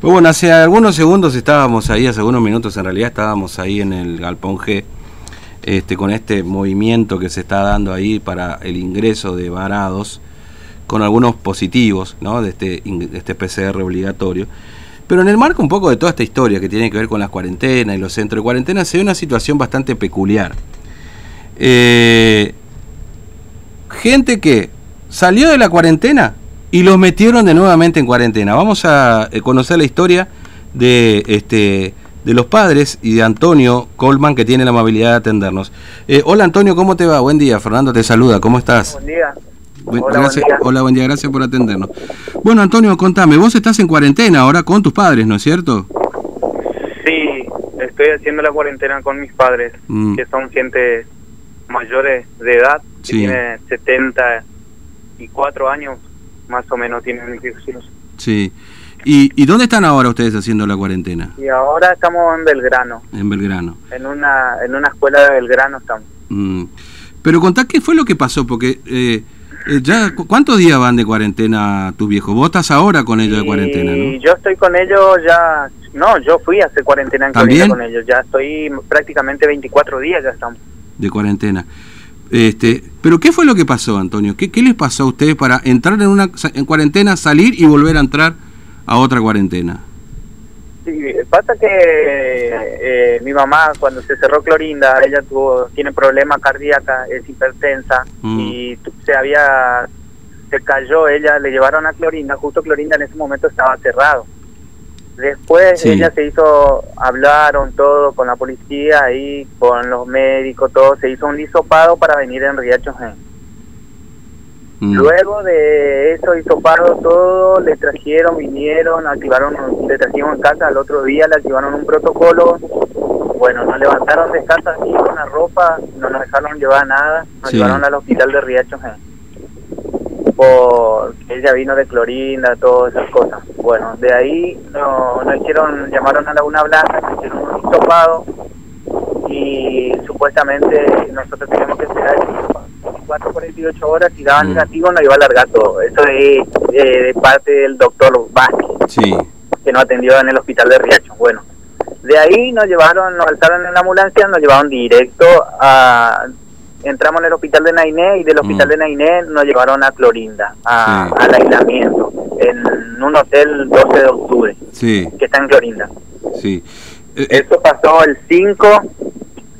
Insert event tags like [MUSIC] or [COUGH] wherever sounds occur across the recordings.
Pues bueno, hace algunos segundos estábamos ahí, hace algunos minutos en realidad estábamos ahí en el Galpón G, este, con este movimiento que se está dando ahí para el ingreso de varados, con algunos positivos ¿no? de, este, este PCR obligatorio. Pero en el marco un poco de toda esta historia que tiene que ver con las cuarentenas y los centros de cuarentena, se ve una situación bastante peculiar. Eh, gente que salió de la cuarentena y los metieron de nuevamente en cuarentena. Vamos a eh, conocer la historia de este de los padres y de Antonio Colman que tiene la amabilidad de atendernos. Eh, hola Antonio, ¿cómo te va? Buen día, Fernando te saluda, ¿cómo estás? Buen día. hola, buen día. hola, buen día, gracias por atendernos. Bueno, Antonio, contame, vos estás en cuarentena ahora con tus padres, ¿no es cierto? Sí, estoy haciendo la cuarentena con mis padres, mm. que son gente mayores de edad, que tienen 74 años más o menos tienen hijos. Sí. ¿Y, ¿Y dónde están ahora ustedes haciendo la cuarentena? Y ahora estamos en Belgrano. En Belgrano. En una, en una escuela de Belgrano estamos. Mm. Pero contá qué fue lo que pasó, porque eh, eh, ya ¿cuántos días van de cuarentena tus viejos? Vos estás ahora con ellos de cuarentena, ¿no? yo estoy con ellos ya... No, yo fui a hacer cuarentena en ¿También? con ellos. Ya estoy prácticamente 24 días ya estamos. De cuarentena. Este, pero ¿qué fue lo que pasó, Antonio? ¿Qué, qué les pasó a ustedes para entrar en una en cuarentena, salir y volver a entrar a otra cuarentena? Sí, pasa que eh, mi mamá cuando se cerró Clorinda, ella tuvo tiene problemas cardíacos, es hipertensa mm. y se había se cayó, ella le llevaron a Clorinda, justo Clorinda en ese momento estaba cerrado. Después ella se hizo, hablaron todo con la policía y con los médicos, todo, se hizo un lisopado para venir en Riacho mm. Luego de eso hisopado todo, le trajeron, vinieron, activaron, le trajeron en casa, al otro día le activaron un protocolo, bueno, nos levantaron de casa así con la ropa, no nos dejaron llevar nada, nos llevaron al hospital de Riacho porque ella vino de clorinda, todas esas cosas. Bueno, de ahí nos no hicieron, llamaron a Laguna Blanca, nos hicieron un hisopado y supuestamente nosotros teníamos que esperar 24 48 horas y daban mm. negativo nos iba a alargar todo. Eso es de parte del doctor Vázquez, que nos atendió en el hospital de Riacho. Bueno, de ahí nos llevaron, nos alzaron en la ambulancia, nos llevaron directo a entramos en el hospital de Nainé y del mm. hospital de Nainé nos llevaron a Clorinda, a, al aislamiento, en un hotel 12 de octubre, que está en Clorinda. Sí. Eh, eh. Eso pasó el 5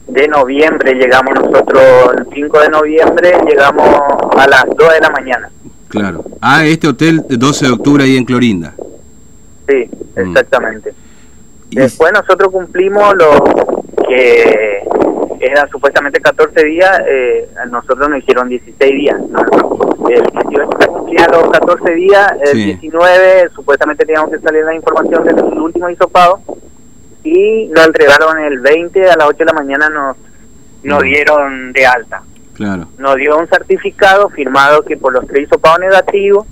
de noviembre, llegamos nosotros, el 5 de noviembre llegamos a las 2 de la mañana. Claro. Ah, este hotel 12 de octubre ahí en Clorinda. Sí, mm. exactamente. Después nosotros cumplimos lo que era supuestamente 14 días, eh, nosotros nos hicieron 16 días. El 18 se cumplía los 14 días, el 19 supuestamente teníamos que salir la información del último hisopado y nos entregaron el 20 a las 8 de la mañana, nos, nos dieron de alta. Claro. Nos dio un certificado firmado que por los tres hisopados negativos.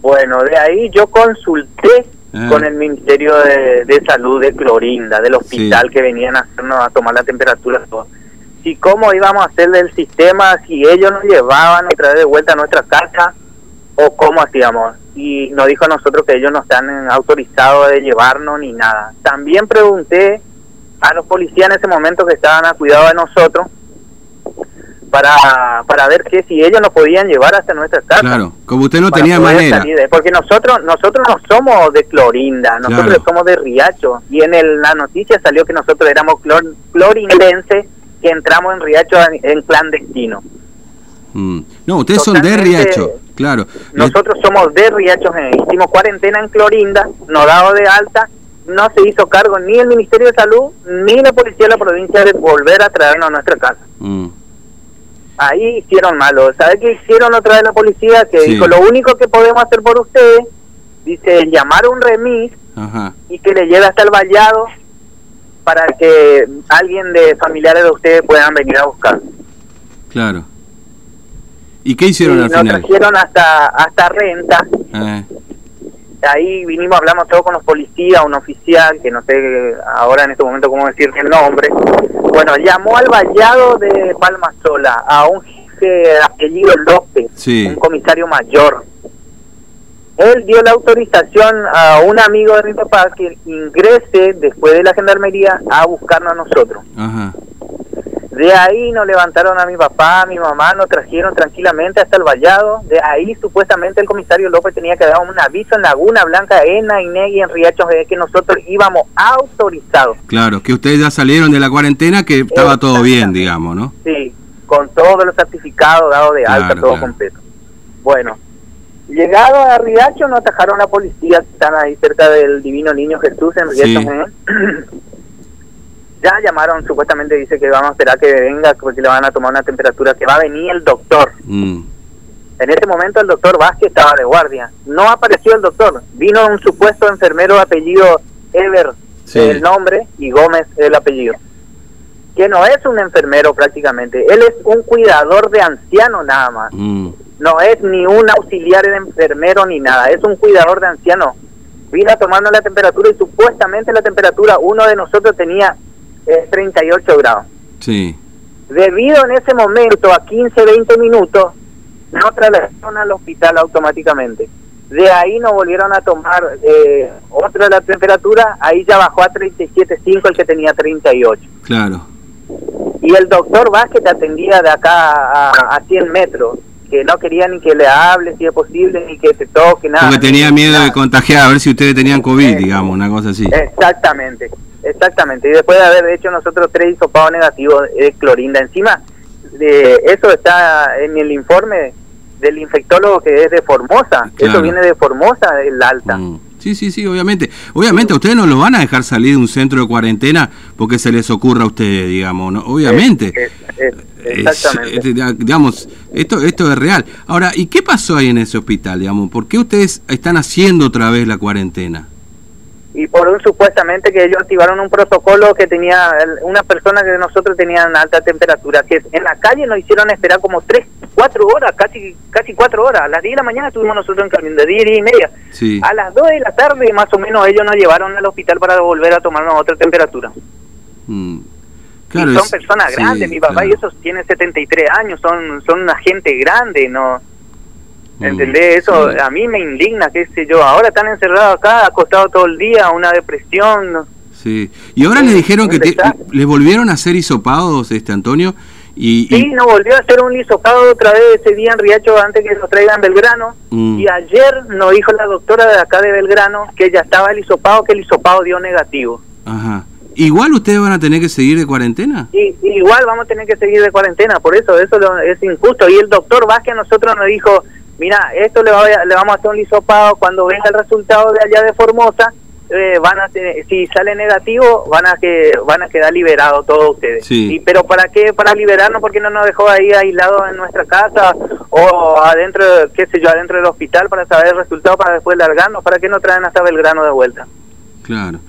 Bueno, de ahí yo consulté Ah. con el Ministerio de, Salud de Clorinda, del hospital que venían a hacernos a tomar la temperatura. Y cómo íbamos a hacer el sistema, si ellos nos llevaban otra vez de vuelta a nuestra casa o cómo hacíamos. Y nos dijo a nosotros que ellos no están autorizados de llevarnos ni nada. También pregunté a los policías en ese momento que estaban a cuidado de nosotros para, para ver que si ellos nos podían llevar hasta nuestra casa. Claro, como usted no tenía manera. porque nosotros nosotros no somos de Clorinda, nosotros somos de Riacho. Y en el, la noticia salió que nosotros éramos clor, clorindenses que entramos en Riacho en, clandestino. Mm. No, ustedes son de Riacho, claro. Nosotros somos de Riacho, hicimos cuarentena en Clorinda, nos dado de alta no se hizo cargo ni el Ministerio de Salud ni la Policía de la provincia de volver a traernos a nuestra casa. Mm ahí hicieron malo. ¿Sabe qué hicieron otra vez la policía? Que dijo, lo único que podemos hacer por ustedes, dice, llamar a un remis y que le lleve hasta el vallado para que alguien de familiares de ustedes puedan venir a buscar. Claro. ¿Y qué hicieron al final? Nos trajeron hasta, hasta renta. Eh ahí vinimos, hablamos todo con los policías, un oficial, que no sé ahora en este momento cómo decir el nombre. Bueno, llamó al vallado de Palma Sola, a un jefe apellido López, un comisario mayor. él dio la autorización a un amigo de mi papá que ingrese después de la gendarmería a buscarnos a nosotros. De ahí nos levantaron a mi papá, a mi mamá, nos trajeron tranquilamente hasta el vallado. De ahí supuestamente el comisario López tenía que dar un aviso en Laguna Blanca, en Nainegui, en Riachos, que nosotros íbamos autorizados. Claro, que ustedes ya salieron de la cuarentena, que estaba todo bien, digamos, ¿no? Sí, con todos los certificados dados de alta, todo completo. Bueno, llegado a Riacho nos atajaron la policía, que están ahí cerca del Divino Niño Jesús en Riachos. [CLEARS THROAT] ya llamaron, supuestamente dice que vamos a esperar que venga porque le van a tomar una temperatura, que va a venir el doctor. Mm. En ese momento el doctor Vázquez estaba de guardia. No apareció el doctor, vino un supuesto enfermero apellido Ever, el nombre, y Gómez el apellido. Que no es un enfermero prácticamente, él es un cuidador de ancianos nada más. Mm. No es ni un auxiliar de enfermero ni nada, es un cuidador de ancianos. Vino a tomarnos la temperatura y supuestamente la temperatura uno de nosotros tenía es 38 grados. Sí. Debido en ese momento a 15, 20 minutos, no trasladaron al hospital automáticamente. De ahí nos volvieron a tomar eh, otra de la temperatura, ahí ya bajó a 37.5 el que tenía 38. Claro. Y el doctor Vázquez te atendía de acá a, a 100 metros, que no quería ni que le hable si es posible, ni que te toque, nada. Porque tenía miedo de contagiar, a ver si ustedes tenían COVID, digamos, una cosa así. Exactamente. Exactamente, y después de haber hecho nosotros tres hisopados negativos de clorinda. Encima, de eso está en el informe del infectólogo que es de Formosa. Eso viene de Formosa, el alta. Mm. Sí, sí, sí, obviamente. Obviamente, ustedes no lo van a dejar salir de un centro de cuarentena porque se les ocurra a ustedes, digamos, ¿no? Obviamente. exactamente. digamos, esto, esto es real. Ahora, ¿y qué pasó ahí en ese hospital, digamos? ¿Por qué ustedes están haciendo otra vez la cuarentena? Y por un supuestamente que ellos activaron un protocolo que tenía una persona que nosotros tenían alta temperatura, que en la calle nos hicieron esperar como tres, cuatro horas, casi casi cuatro horas. A las 10 de la mañana estuvimos nosotros en camino, de 10, 10 y media. A las 2 de la tarde más o menos ellos nos llevaron al hospital para volver a tomarnos otra temperatura. Mm. Claro, son personas grandes, mi papá y esos tiene 73 años, son, son una gente grande, no. ¿Entendés? Eso a mí me indigna, qué sé yo. Ahora están encerrados acá, acostados todo el día, una depresión. Sí. Y ahora le dijeron que les volvieron a hacer hisopados, este Antonio. Y, sí, nos volvió a hacer un hisopado otra vez ese día en Riacho antes que lo traigan Belgrano. Mm. Y ayer nos dijo la doctora de acá de Belgrano que ya estaba el hisopado, que el hisopado dio negativo. Ajá. ¿Igual ustedes van a tener que seguir de cuarentena? Sí, igual vamos a tener que seguir de cuarentena, por eso eso es injusto. Y el doctor Vázquez a nosotros nos dijo, mira, esto le, le vamos a hacer un lisopado cuando venga el resultado de allá de Formosa, eh, van a si sale negativo van a que van a quedar liberados todos ustedes sí. pero para qué para liberarnos porque no nos dejó ahí aislados en nuestra casa o adentro qué sé yo adentro del hospital para saber el resultado para después largarnos para qué no traen hasta Belgrano de vuelta claro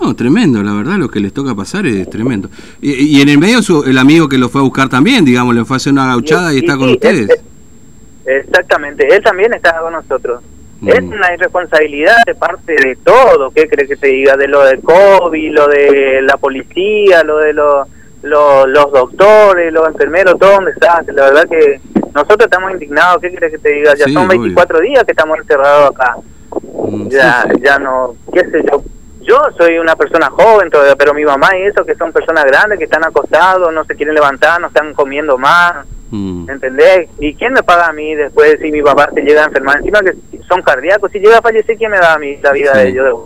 no, tremendo, la verdad, lo que les toca pasar es tremendo. Y, en el medio su, el amigo que lo fue a buscar también, digamos, le fue a hacer una gauchada y, está con ustedes. Exactamente, él también está con nosotros. Mm. Es una irresponsabilidad de parte de todo, ¿qué crees que te diga? De lo del COVID, lo de la policía, lo de los doctores, los enfermeros, todo donde está. La verdad que nosotros estamos indignados, ¿qué crees que te diga? Ya son 24 días que estamos encerrados acá. Mm, ya, ya no, qué sé yo. Yo soy una persona joven todavía, pero mi mamá y eso, que son personas grandes, que están acostados, no se quieren levantar, no están comiendo más Mm. ¿Entendés? ¿Y quién me paga a mí después si mi papá se llega a enfermar? Encima que son cardíacos, si llega a fallecer, ¿quién me da a mí la vida de ellos?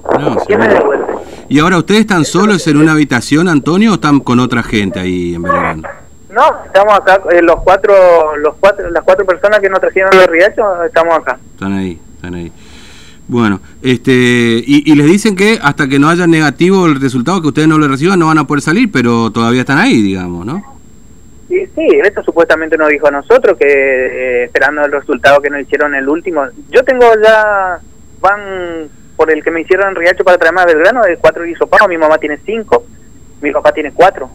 ¿Quién me devuelve? ¿Y ahora ustedes están solos en una habitación, Antonio, o están con otra gente ahí en Belgrano? No, estamos acá, eh, los cuatro, los cuatro, las cuatro personas que nos trajeron de Riacho, estamos acá. Están ahí, están ahí. Bueno, este, y, y, les dicen que hasta que no haya negativo el resultado, que ustedes no lo reciban, no van a poder salir, pero todavía están ahí, digamos, ¿no? Sí, sí, esto supuestamente nos dijo a nosotros que eh, esperando el resultado que nos hicieron el último. Yo tengo ya, van por el que me hicieron en Riacho para traerme a Belgrano, de cuatro hisopados, mi mamá tiene cinco, mi papá tiene cuatro,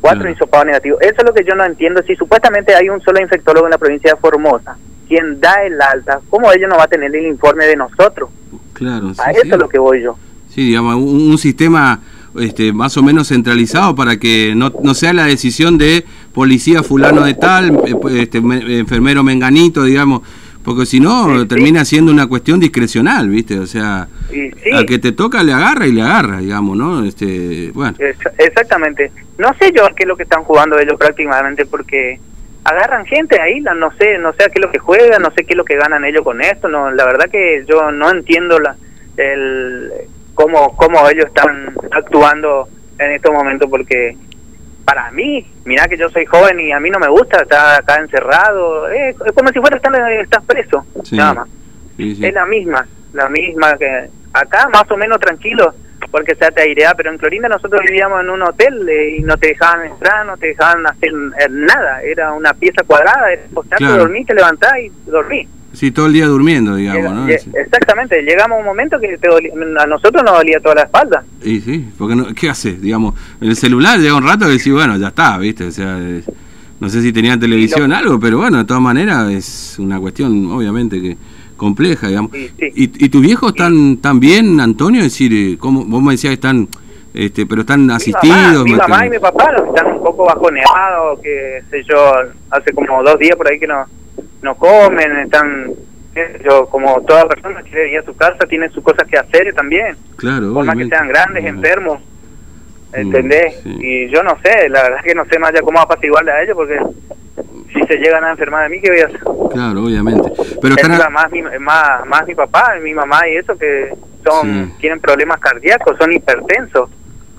cuatro hisopados negativos. Eso es lo que yo no entiendo. Si supuestamente hay un solo infectólogo en la provincia de Formosa, quien da el alta, ¿cómo ella no va a tener el informe de nosotros? Claro, A eso es lo que voy yo. Sí, digamos, un sistema este, más o menos centralizado para que no, no sea la decisión de policía fulano de tal, este, enfermero menganito, digamos, Porque si no, termina siendo una cuestión discrecional, ¿viste? O sea, al que te toca le agarra y le agarra, digamos, ¿no? Este, bueno. exactamente. No sé yo a qué es lo que están jugando ellos prácticamente, porque agarran gente ahí, no sé, no sé a qué es lo que juegan, no sé qué es lo que ganan ellos con esto, no, la verdad que yo no entiendo la, el, cómo, cómo ellos están actuando en estos momentos, porque para mí, mira que yo soy joven y a mí no me gusta estar acá encerrado, es, como si fuera estar estás preso, nada más. Es la misma, la misma que acá más o menos tranquilo, porque se te airea, pero en Clorinda nosotros vivíamos en un hotel eh, y no te dejaban entrar, no te dejaban hacer nada, era una pieza cuadrada, era acostarte, dormir, te levantás y dormí. Sí, todo el día durmiendo, digamos, ¿no? Exactamente, llegamos a un momento que a nosotros nos dolía toda la espalda. Y sí, porque no, ¿qué hace? Digamos, en el celular llega un rato que decís, bueno, ya está, ¿viste? O sea, no sé si tenían televisión o algo, pero bueno, de todas maneras es una cuestión, obviamente, que compleja, digamos. ¿Y, ¿Y, tus viejos están, tan bien, Antonio? Es decir, eh, ¿cómo, vos me decías que están, este, pero están asistidos. Mi mamá, y mi papá están un poco bajoneados, que sé yo, hace como dos días por ahí que no no comen, están yo como toda persona quiere ir a su casa tiene sus cosas que hacer también. Claro por más que sean grandes enfermos ¿entendés? y yo no sé la verdad es que no sé más ya cómo apaciguarle a ellos porque si se llegan a enfermar de mí qué voy a hacer claro obviamente. Pero están más, mi, más más mi papá mi mamá y eso que son tienen problemas cardíacos son hipertensos.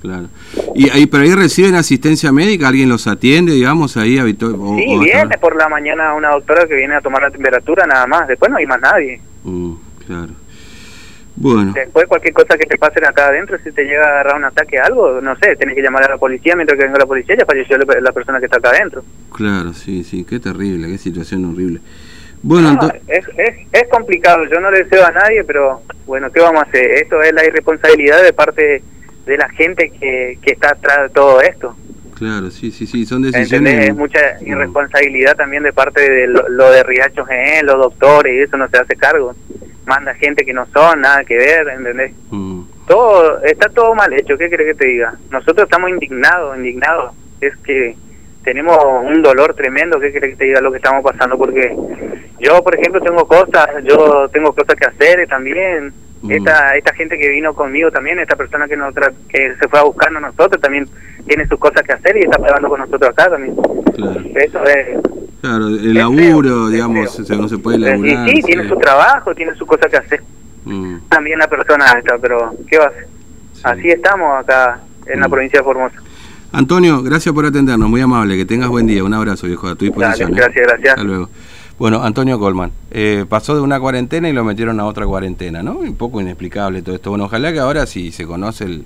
Claro. Y ahí, pero ahí reciben asistencia médica, alguien los atiende, digamos, ahí habitual. Sí, viene por la mañana una doctora que viene a tomar la temperatura nada más, después no hay más nadie. Mm, claro. Bueno. Después cualquier cosa que te pase acá adentro, si te llega a agarrar un ataque algo, no sé, tenés que llamar a la policía, mientras que venga la policía ya falleció la persona que está acá adentro. Claro, sí, sí, qué terrible, qué situación horrible. Bueno, es, es, es complicado, yo no le deseo a nadie, pero bueno, ¿qué vamos a hacer? Esto es la irresponsabilidad de parte de la gente que, que está atrás de todo esto. Claro, sí, sí, sí, son decisiones. Es mucha irresponsabilidad también de parte de lo, de Riacho GN, los doctores, y eso no se hace cargo. Manda gente que no son, nada que ver, ¿entendés? Mm. Todo, está todo mal hecho, ¿qué crees que te diga? Nosotros estamos indignados, indignados. Es que tenemos un dolor tremendo, ¿qué crees que te diga lo que estamos pasando? Porque yo, por ejemplo, tengo cosas, yo tengo cosas que hacer también Mm. Esta, esta gente que vino conmigo también, esta persona que, nos que se fue a buscarnos a nosotros, también tiene sus cosas que hacer y está pegando con nosotros acá también. Claro. Eso es... Claro, el laburo, digamos, no se puede laburar. Sí, sí, tiene su trabajo, tiene sus cosas que hacer. Mm. También la persona esta, pero ¿qué va a hacer? Así estamos acá en la mm. provincia de Formosa. Antonio, gracias por atendernos, muy amable, que tengas buen día, un abrazo viejo, a tu disposición. ¿eh? gracias, gracias. Hasta luego. Bueno, Antonio Colman, eh, pasó de una cuarentena y lo metieron a otra cuarentena, ¿no? Un poco inexplicable todo esto. Bueno, ojalá que ahora si se conoce el,